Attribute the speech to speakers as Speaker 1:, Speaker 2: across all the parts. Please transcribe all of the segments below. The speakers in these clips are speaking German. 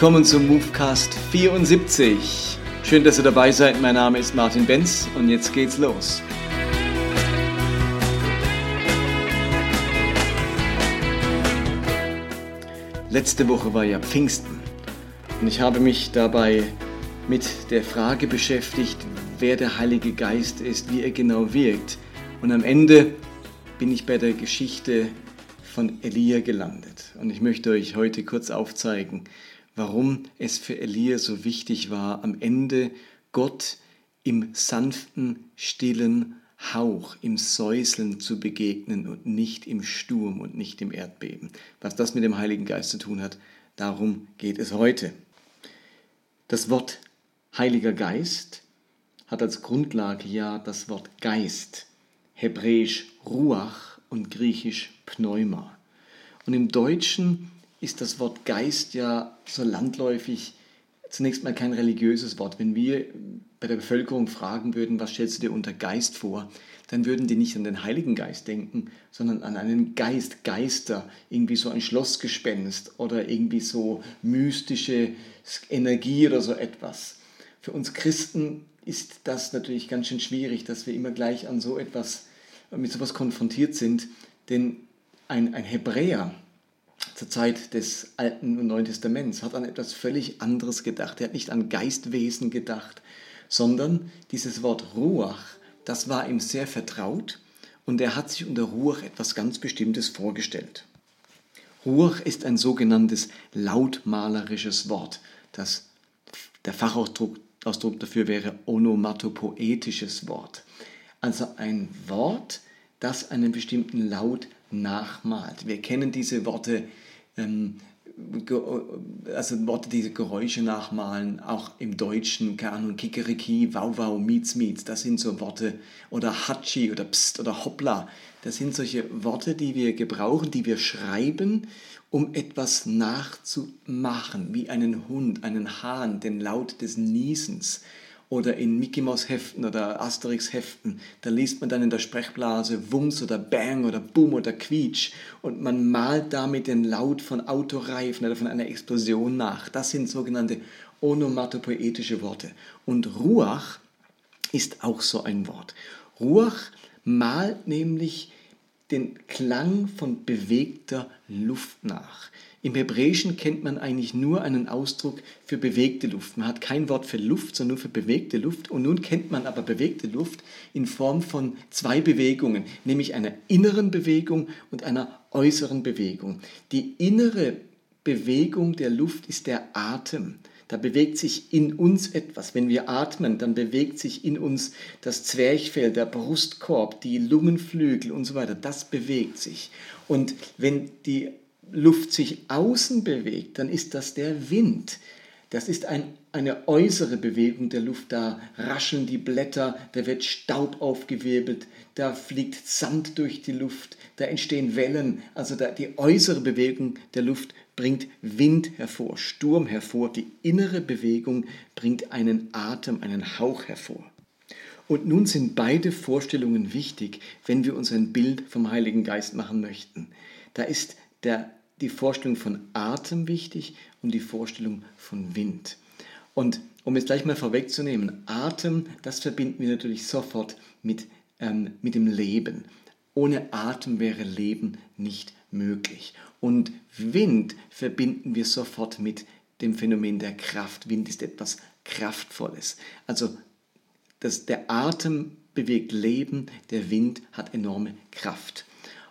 Speaker 1: Willkommen zum Movecast 74. Schön, dass ihr dabei seid. Mein Name ist Martin Benz und jetzt geht's los. Letzte Woche war ja Pfingsten und ich habe mich dabei mit der Frage beschäftigt, wer der Heilige Geist ist, wie er genau wirkt. Und am Ende bin ich bei der Geschichte von Elia gelandet. Und ich möchte euch heute kurz aufzeigen, warum es für Elia so wichtig war, am Ende Gott im sanften, stillen Hauch, im Säuseln zu begegnen und nicht im Sturm und nicht im Erdbeben. Was das mit dem Heiligen Geist zu tun hat, darum geht es heute. Das Wort Heiliger Geist hat als Grundlage ja das Wort Geist, hebräisch Ruach und griechisch Pneuma. Und im Deutschen ist das Wort Geist ja so landläufig zunächst mal kein religiöses Wort. Wenn wir bei der Bevölkerung fragen würden, was stellst du dir unter Geist vor, dann würden die nicht an den Heiligen Geist denken, sondern an einen Geist, Geister, irgendwie so ein Schlossgespenst oder irgendwie so mystische Energie oder so etwas. Für uns Christen ist das natürlich ganz schön schwierig, dass wir immer gleich an so etwas, mit so etwas konfrontiert sind, denn ein, ein Hebräer, zur Zeit des Alten und Neuen Testaments, hat an etwas völlig anderes gedacht. Er hat nicht an Geistwesen gedacht, sondern dieses Wort Ruach, das war ihm sehr vertraut und er hat sich unter Ruach etwas ganz Bestimmtes vorgestellt. Ruach ist ein sogenanntes lautmalerisches Wort. Das, der Fachausdruck Ausdruck dafür wäre onomatopoetisches Wort. Also ein Wort, das einen bestimmten Laut nachmalt. Wir kennen diese Worte, ähm, also Worte, die Geräusche nachmalen, auch im Deutschen, keine Kikeriki, Wow Wow, Mietz Mietz, das sind so Worte, oder Hatschi oder Psst oder Hoppla, das sind solche Worte, die wir gebrauchen, die wir schreiben, um etwas nachzumachen, wie einen Hund, einen Hahn, den Laut des Niesens oder in Mickey Mouse Heften oder Asterix Heften, da liest man dann in der Sprechblase Wumms oder Bang oder Boom oder Quietsch und man malt damit den Laut von Autoreifen oder von einer Explosion nach. Das sind sogenannte onomatopoetische Worte. Und Ruach ist auch so ein Wort. Ruach malt nämlich den Klang von bewegter Luft nach. Im Hebräischen kennt man eigentlich nur einen Ausdruck für bewegte Luft. Man hat kein Wort für Luft, sondern nur für bewegte Luft. Und nun kennt man aber bewegte Luft in Form von zwei Bewegungen, nämlich einer inneren Bewegung und einer äußeren Bewegung. Die innere Bewegung der Luft ist der Atem. Da bewegt sich in uns etwas. Wenn wir atmen, dann bewegt sich in uns das Zwerchfell, der Brustkorb, die Lungenflügel und so weiter. Das bewegt sich. Und wenn die Luft sich außen bewegt, dann ist das der Wind. Das ist ein, eine äußere Bewegung der Luft. Da rascheln die Blätter, da wird Staub aufgewirbelt, da fliegt Sand durch die Luft, da entstehen Wellen. Also da, die äußere Bewegung der Luft bringt Wind hervor, Sturm hervor. Die innere Bewegung bringt einen Atem, einen Hauch hervor. Und nun sind beide Vorstellungen wichtig, wenn wir uns ein Bild vom Heiligen Geist machen möchten. Da ist der die Vorstellung von Atem wichtig und die Vorstellung von Wind. Und um es gleich mal vorwegzunehmen, Atem, das verbinden wir natürlich sofort mit, ähm, mit dem Leben. Ohne Atem wäre Leben nicht möglich. Und Wind verbinden wir sofort mit dem Phänomen der Kraft. Wind ist etwas Kraftvolles. Also das, der Atem bewegt Leben, der Wind hat enorme Kraft.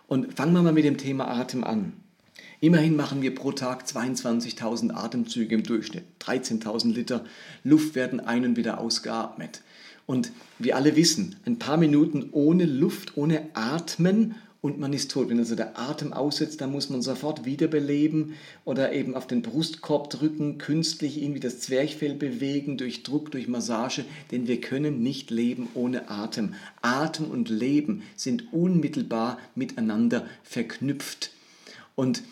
Speaker 1: Und fangen wir mal mit dem Thema Atem an. Immerhin machen wir pro Tag 22.000 Atemzüge im Durchschnitt. 13.000 Liter Luft werden ein und wieder ausgeatmet. Und wir alle wissen, ein paar Minuten ohne Luft, ohne Atmen und man ist tot. Wenn also der Atem aussetzt, dann muss man sofort wiederbeleben oder eben auf den Brustkorb drücken, künstlich irgendwie das Zwerchfell bewegen, durch Druck, durch Massage, denn wir können nicht leben ohne Atem. Atem und Leben sind unmittelbar miteinander verknüpft. Und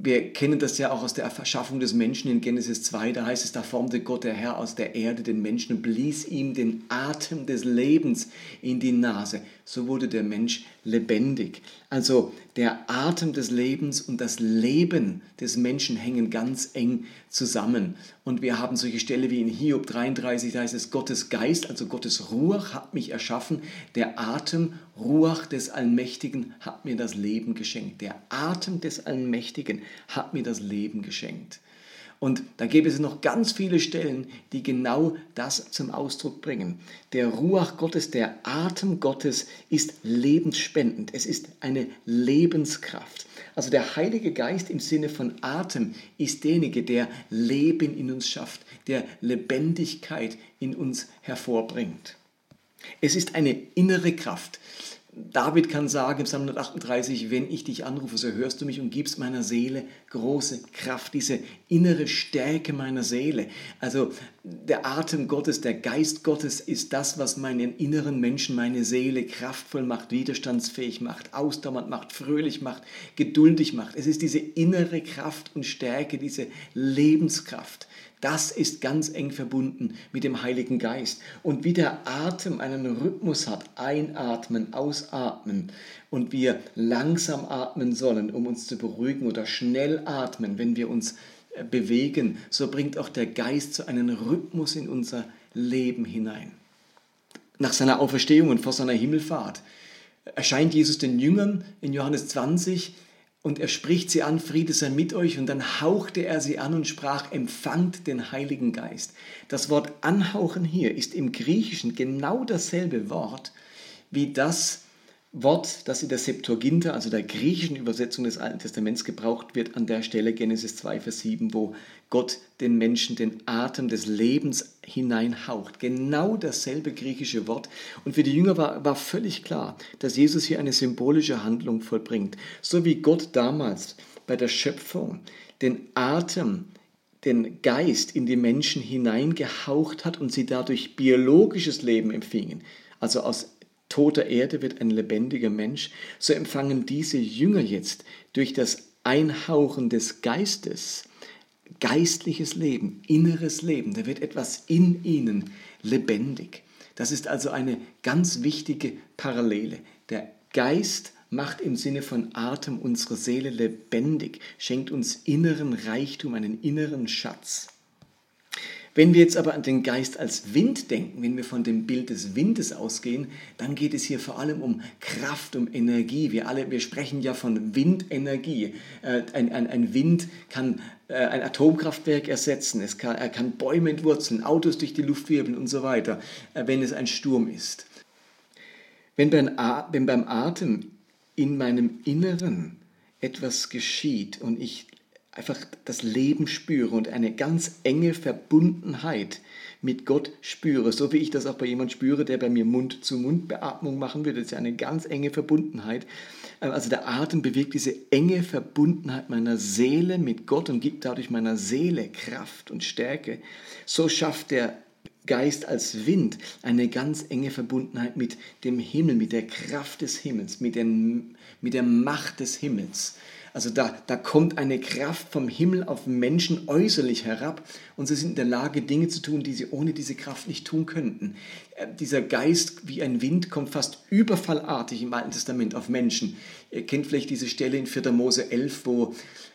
Speaker 1: wir kennen das ja auch aus der Erschaffung des Menschen in Genesis 2, da heißt es, da formte Gott der Herr aus der Erde den Menschen und blies ihm den Atem des Lebens in die Nase. So wurde der Mensch lebendig. Also der Atem des Lebens und das Leben des Menschen hängen ganz eng zusammen. Und wir haben solche Stelle wie in Hiob 33, da heißt es, Gottes Geist, also Gottes Ruach hat mich erschaffen. Der Atem, Ruach des Allmächtigen hat mir das Leben geschenkt. Der Atem des Allmächtigen hat mir das Leben geschenkt. Und da gäbe es noch ganz viele Stellen, die genau das zum Ausdruck bringen. Der Ruach Gottes, der Atem Gottes ist lebensspendend. Es ist eine Lebenskraft. Also der Heilige Geist im Sinne von Atem ist derjenige, der Leben in uns schafft, der Lebendigkeit in uns hervorbringt. Es ist eine innere Kraft. David kann sagen im Psalm 138, wenn ich dich anrufe, so hörst du mich und gibst meiner Seele große Kraft, diese innere Stärke meiner Seele. Also der Atem Gottes, der Geist Gottes ist das, was meinen inneren Menschen, meine Seele kraftvoll macht, widerstandsfähig macht, ausdauernd macht, fröhlich macht, geduldig macht. Es ist diese innere Kraft und Stärke, diese Lebenskraft, das ist ganz eng verbunden mit dem Heiligen Geist. Und wie der Atem einen Rhythmus hat, einatmen, ausatmen, und wir langsam atmen sollen, um uns zu beruhigen, oder schnell atmen, wenn wir uns äh, bewegen, so bringt auch der Geist so einen Rhythmus in unser Leben hinein. Nach seiner Auferstehung und vor seiner Himmelfahrt erscheint Jesus den Jüngern in Johannes 20 und er spricht sie an, Friede sei mit euch, und dann hauchte er sie an und sprach, empfangt den Heiligen Geist. Das Wort anhauchen hier ist im Griechischen genau dasselbe Wort wie das Wort, das in der Septuaginta, also der griechischen Übersetzung des Alten Testaments gebraucht wird, an der Stelle Genesis 2, Vers 7, wo Gott den Menschen den Atem des Lebens hineinhaucht. Genau dasselbe griechische Wort. Und für die Jünger war, war völlig klar, dass Jesus hier eine symbolische Handlung vollbringt. So wie Gott damals bei der Schöpfung den Atem den Geist in die Menschen hineingehaucht hat und sie dadurch biologisches Leben empfingen, also aus toter Erde wird ein lebendiger Mensch, so empfangen diese Jünger jetzt durch das Einhauchen des Geistes geistliches Leben, inneres Leben. Da wird etwas in ihnen lebendig. Das ist also eine ganz wichtige Parallele. Der Geist macht im Sinne von Atem unsere Seele lebendig, schenkt uns inneren Reichtum, einen inneren Schatz. Wenn wir jetzt aber an den Geist als Wind denken, wenn wir von dem Bild des Windes ausgehen, dann geht es hier vor allem um Kraft, um Energie. Wir alle, wir sprechen ja von Windenergie. Äh, ein, ein, ein Wind kann äh, ein Atomkraftwerk ersetzen, es kann, er kann Bäume entwurzeln, Autos durch die Luft wirbeln und so weiter, äh, wenn es ein Sturm ist. Wenn beim, wenn beim Atem in meinem Inneren etwas geschieht und ich einfach das Leben spüre und eine ganz enge Verbundenheit mit Gott spüre, so wie ich das auch bei jemand spüre, der bei mir Mund-zu-Mund-Beatmung machen würde. Das ist ja eine ganz enge Verbundenheit. Ähm, also der Atem bewirkt diese enge Verbundenheit meiner Seele mit Gott und gibt dadurch meiner Seele Kraft und Stärke. So schafft der Geist als Wind eine ganz enge Verbundenheit mit dem Himmel, mit der Kraft des Himmels, mit, den, mit der Macht des Himmels. Also da, da kommt eine Kraft vom Himmel auf Menschen äußerlich herab und sie sind in der Lage, Dinge zu tun, die sie ohne diese Kraft nicht tun könnten. Äh, dieser Geist wie ein Wind kommt fast überfallartig im Alten Testament auf Menschen. Ihr kennt vielleicht diese Stelle in 4. Mose 11, wo,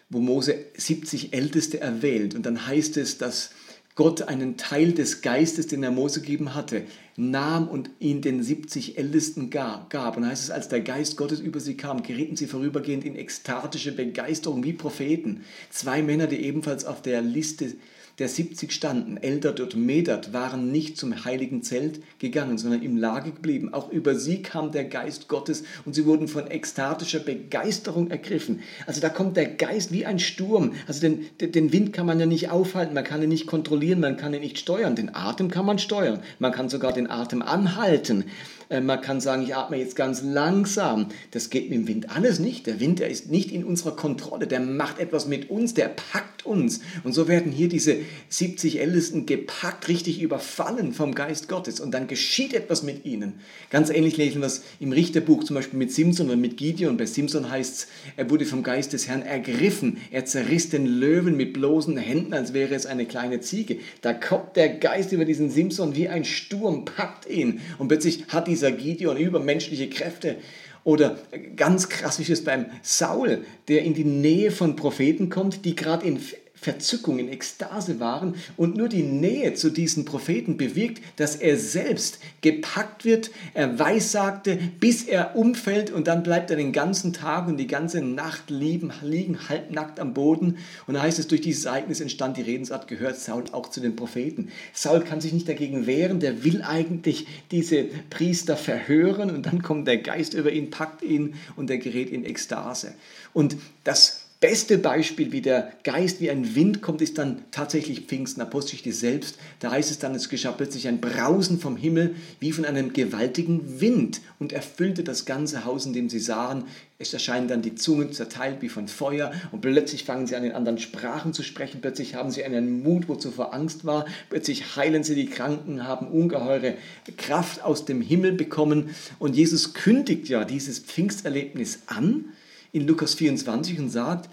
Speaker 1: wo Mose 70 Älteste erwählt und dann heißt es, dass Gott einen Teil des Geistes, den er Mose gegeben hatte, nahm und ihn den 70 Ältesten gab. Und heißt es, als der Geist Gottes über sie kam, gerieten sie vorübergehend in ekstatische Begeisterung wie Propheten. Zwei Männer, die ebenfalls auf der Liste der 70 standen, Eldert und Medert, waren nicht zum heiligen Zelt gegangen, sondern im Lager geblieben. Auch über sie kam der Geist Gottes und sie wurden von ekstatischer Begeisterung ergriffen. Also da kommt der Geist wie ein Sturm. Also den, den Wind kann man ja nicht aufhalten, man kann ihn nicht kontrollieren, man kann ihn nicht steuern. Den Atem kann man steuern. Man kann sogar den Atem anhalten. Äh, man kann sagen, ich atme jetzt ganz langsam. Das geht mit dem Wind alles nicht. Der Wind, der ist nicht in unserer Kontrolle. Der macht etwas mit uns, der packt uns. Und so werden hier diese 70 Ältesten gepackt, richtig überfallen vom Geist Gottes. Und dann geschieht etwas mit ihnen. Ganz ähnlich lesen wir es im Richterbuch, zum Beispiel mit Simson oder mit Gideon. Bei Simson heißt es, er wurde vom Geist des Herrn ergriffen. Er zerriss den Löwen mit bloßen Händen, als wäre es eine kleine Ziege. Da kommt der Geist über diesen Simson wie ein Sturm, packt ihn. Und plötzlich hat dieser Gideon übermenschliche Kräfte. Oder ganz krass ist es beim Saul, der in die Nähe von Propheten kommt, die gerade in Verzückung, in Ekstase waren und nur die Nähe zu diesen Propheten bewirkt, dass er selbst gepackt wird, er weissagte, bis er umfällt und dann bleibt er den ganzen Tag und die ganze Nacht liegen, liegen halbnackt am Boden. Und da heißt es, durch dieses Ereignis entstand die Redensart, gehört Saul auch zu den Propheten. Saul kann sich nicht dagegen wehren, der will eigentlich diese Priester verhören und dann kommt der Geist über ihn, packt ihn und er gerät in Ekstase. Und das beste Beispiel, wie der Geist wie ein Wind kommt, ist dann tatsächlich Pfingsten, Apostelgeschichte selbst. Da heißt es dann, es geschah plötzlich ein Brausen vom Himmel wie von einem gewaltigen Wind und erfüllte das ganze Haus, in dem sie sahen. Es erscheinen dann die Zungen zerteilt wie von Feuer und plötzlich fangen sie an, in anderen Sprachen zu sprechen. Plötzlich haben sie einen Mut, wo zuvor Angst war. Plötzlich heilen sie die Kranken, haben ungeheure Kraft aus dem Himmel bekommen. Und Jesus kündigt ja dieses Pfingsterlebnis an in Lukas 24 und sagt,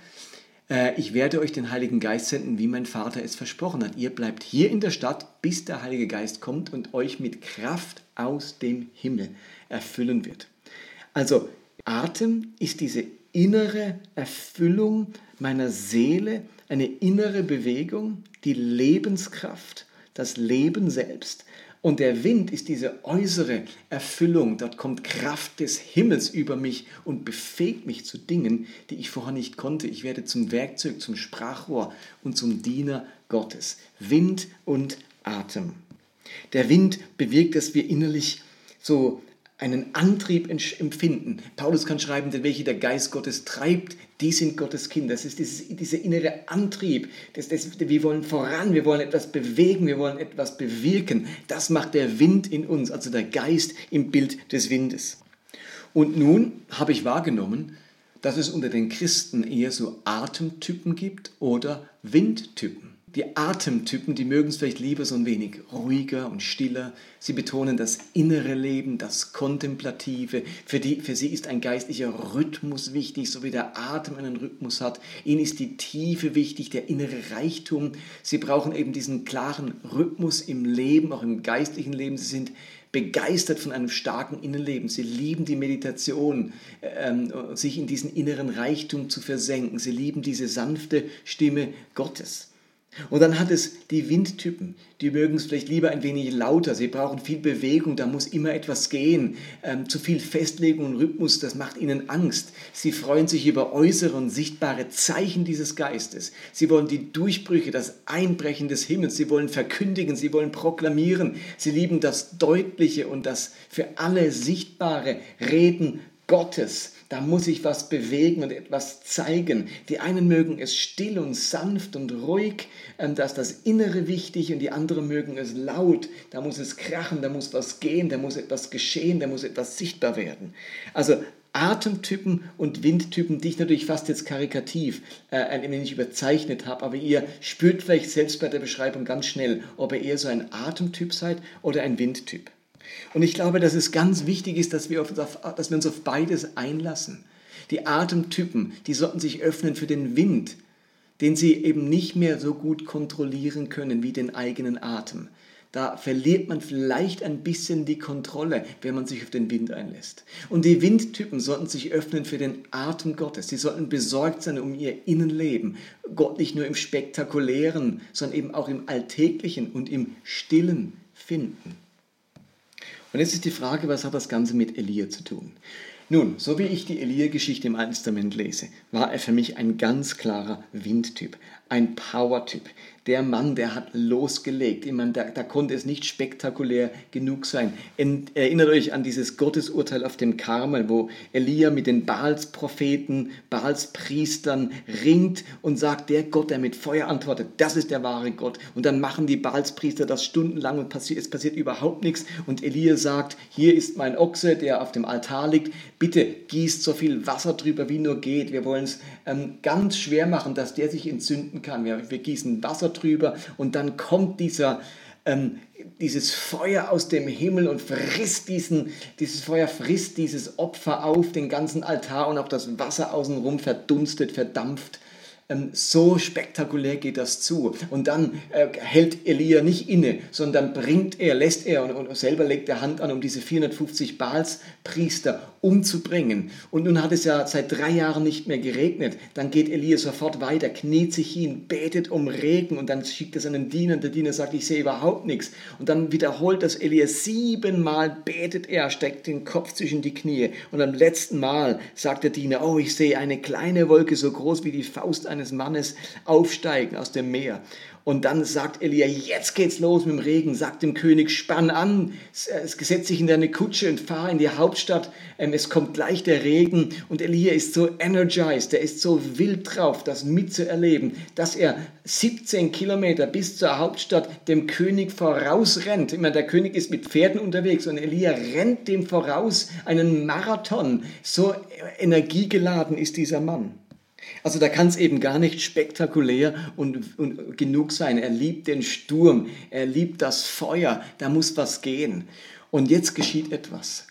Speaker 1: äh, ich werde euch den Heiligen Geist senden, wie mein Vater es versprochen hat. Ihr bleibt hier in der Stadt, bis der Heilige Geist kommt und euch mit Kraft aus dem Himmel erfüllen wird. Also Atem ist diese innere Erfüllung meiner Seele, eine innere Bewegung, die Lebenskraft, das Leben selbst. Und der Wind ist diese äußere Erfüllung. Dort kommt Kraft des Himmels über mich und befähigt mich zu Dingen, die ich vorher nicht konnte. Ich werde zum Werkzeug, zum Sprachrohr und zum Diener Gottes. Wind und Atem. Der Wind bewirkt, dass wir innerlich so einen Antrieb empfinden. Paulus kann schreiben, denn welche der Geist Gottes treibt, die sind Gottes Kinder. Das ist dieses, dieser innere Antrieb. Das, das, wir wollen voran, wir wollen etwas bewegen, wir wollen etwas bewirken. Das macht der Wind in uns, also der Geist im Bild des Windes. Und nun habe ich wahrgenommen, dass es unter den Christen eher so Atemtypen gibt oder Windtypen. Die Atemtypen, die mögen es vielleicht lieber so ein wenig ruhiger und stiller. Sie betonen das innere Leben, das Kontemplative. Für, die, für sie ist ein geistlicher Rhythmus wichtig, so wie der Atem einen Rhythmus hat. Ihnen ist die Tiefe wichtig, der innere Reichtum. Sie brauchen eben diesen klaren Rhythmus im Leben, auch im geistlichen Leben. Sie sind begeistert von einem starken Innenleben. Sie lieben die Meditation, ähm, sich in diesen inneren Reichtum zu versenken. Sie lieben diese sanfte Stimme Gottes. Und dann hat es die Windtypen, die mögen es vielleicht lieber ein wenig lauter, sie brauchen viel Bewegung, da muss immer etwas gehen. Ähm, zu viel Festlegung und Rhythmus, das macht ihnen Angst. Sie freuen sich über äußere und sichtbare Zeichen dieses Geistes. Sie wollen die Durchbrüche, das Einbrechen des Himmels, sie wollen verkündigen, sie wollen proklamieren. Sie lieben das Deutliche und das für alle sichtbare Reden Gottes. Da muss ich was bewegen und etwas zeigen. Die einen mögen es still und sanft und ruhig, ähm, da ist das Innere wichtig und die anderen mögen es laut. Da muss es krachen, da muss was gehen, da muss etwas geschehen, da muss etwas sichtbar werden. Also Atemtypen und Windtypen, die ich natürlich fast jetzt karikativ äh, ein wenig überzeichnet habe, aber ihr spürt vielleicht selbst bei der Beschreibung ganz schnell, ob ihr eher so ein Atemtyp seid oder ein Windtyp. Und ich glaube, dass es ganz wichtig ist, dass wir, auf, dass wir uns auf beides einlassen. Die Atemtypen, die sollten sich öffnen für den Wind, den sie eben nicht mehr so gut kontrollieren können wie den eigenen Atem. Da verliert man vielleicht ein bisschen die Kontrolle, wenn man sich auf den Wind einlässt. Und die Windtypen sollten sich öffnen für den Atem Gottes. Sie sollten besorgt sein um ihr Innenleben. Gott nicht nur im Spektakulären, sondern eben auch im Alltäglichen und im Stillen finden. Und jetzt ist die Frage, was hat das Ganze mit Elia zu tun? Nun, so wie ich die Elia-Geschichte im Alten Testament lese, war er für mich ein ganz klarer Windtyp, ein Power-Typ der Mann, der hat losgelegt. Ich meine, da, da konnte es nicht spektakulär genug sein. Ent, erinnert euch an dieses Gottesurteil auf dem Karmel, wo Elia mit den Baals-Propheten, Baals-Priestern ringt und sagt, der Gott, der mit Feuer antwortet, das ist der wahre Gott. Und dann machen die Baals-Priester das stundenlang und passi es passiert überhaupt nichts. Und Elia sagt, hier ist mein Ochse, der auf dem Altar liegt. Bitte gießt so viel Wasser drüber, wie nur geht. Wir wollen es ähm, ganz schwer machen, dass der sich entzünden kann. Wir, wir gießen Wasser drüber und dann kommt dieser, ähm, dieses Feuer aus dem Himmel und frisst diesen, dieses Feuer frisst dieses Opfer auf, den ganzen Altar und auch das Wasser außenrum verdunstet, verdampft. Ähm, so spektakulär geht das zu. Und dann äh, hält Elia nicht inne, sondern bringt er, lässt er und, und selber legt er Hand an, um diese 450 Baalspriester umzubringen. Und nun hat es ja seit drei Jahren nicht mehr geregnet. Dann geht Elia sofort weiter, kniet sich hin, betet um Regen und dann schickt er seinen Diener. Der Diener sagt, ich sehe überhaupt nichts. Und dann wiederholt das Elia siebenmal, betet er, steckt den Kopf zwischen die Knie. Und am letzten Mal sagt der Diener, oh, ich sehe eine kleine Wolke so groß wie die Faust eines Mannes aufsteigen aus dem Meer. Und dann sagt Elia, jetzt geht's los mit dem Regen, sagt dem König, spann an, setz dich in deine Kutsche und fahr in die Hauptstadt, ähm, es kommt gleich der Regen. Und Elia ist so energized, er ist so wild drauf, das mitzuerleben, dass er 17 Kilometer bis zur Hauptstadt dem König vorausrennt. Immer der König ist mit Pferden unterwegs und Elia rennt dem voraus einen Marathon. So energiegeladen ist dieser Mann. Also da kann es eben gar nicht spektakulär und, und genug sein. Er liebt den Sturm, er liebt das Feuer, da muss was gehen. Und jetzt geschieht etwas.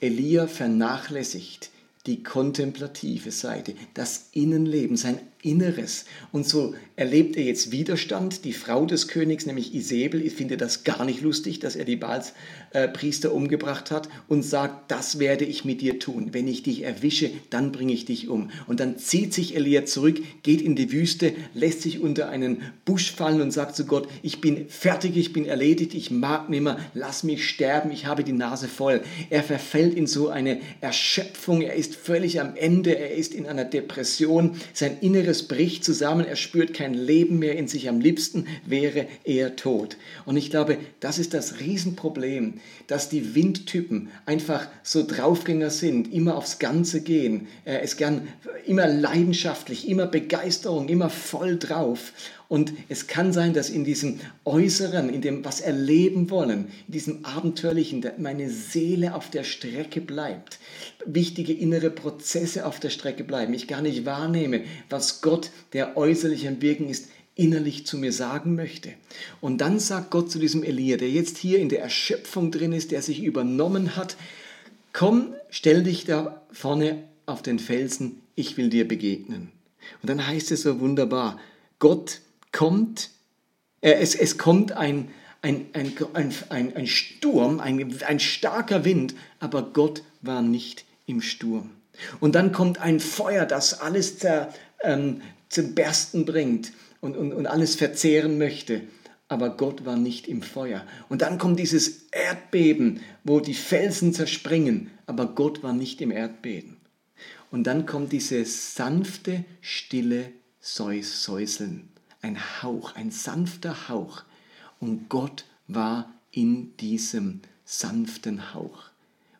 Speaker 1: Elia vernachlässigt die kontemplative Seite, das Innenleben, sein Inneres. Und so erlebt er jetzt Widerstand. Die Frau des Königs, nämlich Isabel, findet das gar nicht lustig, dass er die Baalspriester äh, umgebracht hat und sagt, das werde ich mit dir tun. Wenn ich dich erwische, dann bringe ich dich um. Und dann zieht sich Elia zurück, geht in die Wüste, lässt sich unter einen Busch fallen und sagt zu Gott, ich bin fertig, ich bin erledigt, ich mag nimmer, lass mich sterben, ich habe die Nase voll. Er verfällt in so eine Erschöpfung, er ist völlig am Ende, er ist in einer Depression, sein Inneres Inneres bricht zusammen, er spürt kein Leben mehr in sich, am liebsten wäre er tot. Und ich glaube, das ist das Riesenproblem, dass die Windtypen einfach so Draufgänger sind, immer aufs Ganze gehen, es gern immer leidenschaftlich, immer Begeisterung, immer voll drauf. Und es kann sein, dass in diesem Äußeren, in dem, was erleben wollen, in diesem Abenteuerlichen, meine Seele auf der Strecke bleibt. Wichtige innere Prozesse auf der Strecke bleiben. Ich gar nicht wahrnehme, was Gott, der äußerlich am Wirken ist, innerlich zu mir sagen möchte. Und dann sagt Gott zu diesem Elia, der jetzt hier in der Erschöpfung drin ist, der sich übernommen hat, komm, stell dich da vorne auf den Felsen, ich will dir begegnen. Und dann heißt es so wunderbar, Gott kommt, äh, es, es kommt ein, ein, ein, ein, ein Sturm, ein, ein starker Wind, aber Gott war nicht im Sturm. Und dann kommt ein Feuer, das alles zer, ähm, zum Bersten bringt und, und, und alles verzehren möchte. Aber Gott war nicht im Feuer. Und dann kommt dieses Erdbeben, wo die Felsen zerspringen, aber Gott war nicht im Erdbeben. Und dann kommt dieses sanfte, stille Säuseln ein Hauch, ein sanfter Hauch. Und Gott war in diesem sanften Hauch.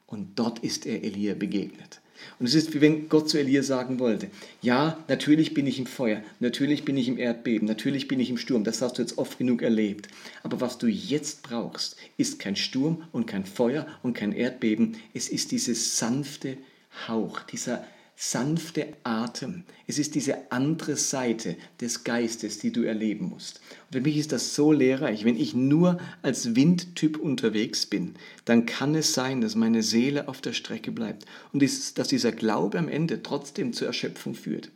Speaker 1: Und dort ist er Elia begegnet. Und es ist wie wenn Gott zu Elia sagen wollte, ja, natürlich bin ich im Feuer, natürlich bin ich im Erdbeben, natürlich bin ich im Sturm, das hast du jetzt oft genug erlebt. Aber was du jetzt brauchst, ist kein Sturm und kein Feuer und kein Erdbeben, es ist dieses sanfte Hauch, dieser sanfte Atem. Es ist diese andere Seite des Geistes, die du erleben musst. Und für mich ist das so lehrreich. Wenn ich nur als Windtyp unterwegs bin, dann kann es sein, dass meine Seele auf der Strecke bleibt und dass dieser Glaube am Ende trotzdem zur Erschöpfung führt.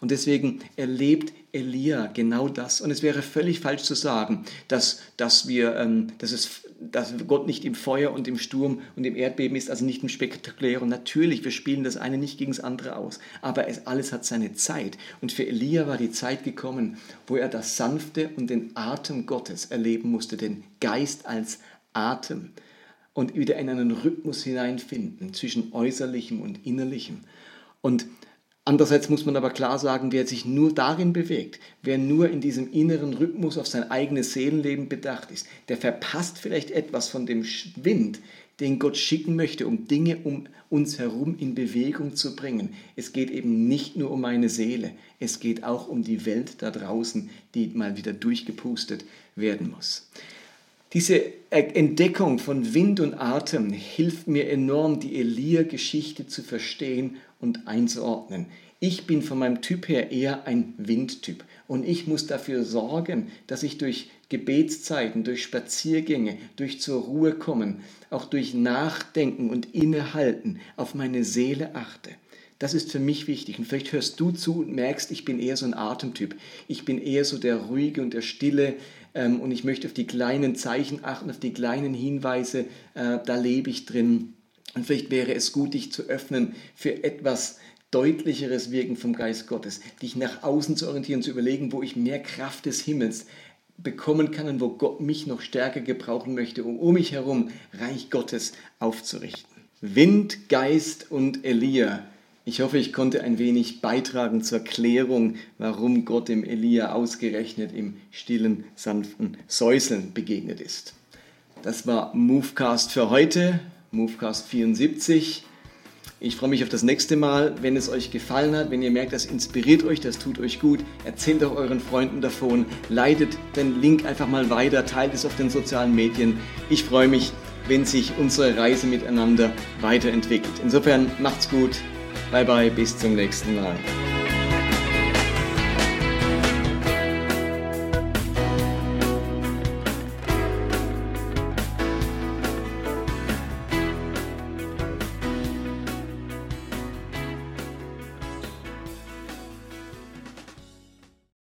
Speaker 1: Und deswegen erlebt Elia genau das. Und es wäre völlig falsch zu sagen, dass, dass, wir, ähm, dass, es, dass Gott nicht im Feuer und im Sturm und im Erdbeben ist, also nicht im Spektakulären. Natürlich, wir spielen das eine nicht gegen das andere aus. Aber es alles hat seine Zeit. Und für Elia war die Zeit gekommen, wo er das Sanfte und den Atem Gottes erleben musste, den Geist als Atem und wieder in einen Rhythmus hineinfinden zwischen äußerlichem und innerlichem. Und Andererseits muss man aber klar sagen, wer sich nur darin bewegt, wer nur in diesem inneren Rhythmus auf sein eigenes Seelenleben bedacht ist, der verpasst vielleicht etwas von dem Wind, den Gott schicken möchte, um Dinge um uns herum in Bewegung zu bringen. Es geht eben nicht nur um meine Seele, es geht auch um die Welt da draußen, die mal wieder durchgepustet werden muss. Diese Entdeckung von Wind und Atem hilft mir enorm, die Elia-Geschichte zu verstehen und einzuordnen. Ich bin von meinem Typ her eher ein Windtyp und ich muss dafür sorgen, dass ich durch Gebetszeiten, durch Spaziergänge, durch zur Ruhe kommen, auch durch Nachdenken und Innehalten auf meine Seele achte. Das ist für mich wichtig. Und vielleicht hörst du zu und merkst, ich bin eher so ein Atemtyp. Ich bin eher so der ruhige und der stille. Ähm, und ich möchte auf die kleinen Zeichen achten, auf die kleinen Hinweise. Äh, da lebe ich drin. Und vielleicht wäre es gut, dich zu öffnen für etwas deutlicheres Wirken vom Geist Gottes, dich nach außen zu orientieren, zu überlegen, wo ich mehr Kraft des Himmels bekommen kann und wo Gott mich noch stärker gebrauchen möchte, um um mich herum Reich Gottes aufzurichten. Wind, Geist und Elia. Ich hoffe, ich konnte ein wenig beitragen zur Klärung, warum Gott dem Elia ausgerechnet im stillen, sanften Säuseln begegnet ist. Das war Movecast für heute, Movecast 74. Ich freue mich auf das nächste Mal. Wenn es euch gefallen hat, wenn ihr merkt, das inspiriert euch, das tut euch gut, erzählt auch euren Freunden davon, leitet den Link einfach mal weiter, teilt es auf den sozialen Medien. Ich freue mich, wenn sich unsere Reise miteinander weiterentwickelt. Insofern macht's gut. Bye bye, bis zum nächsten Mal.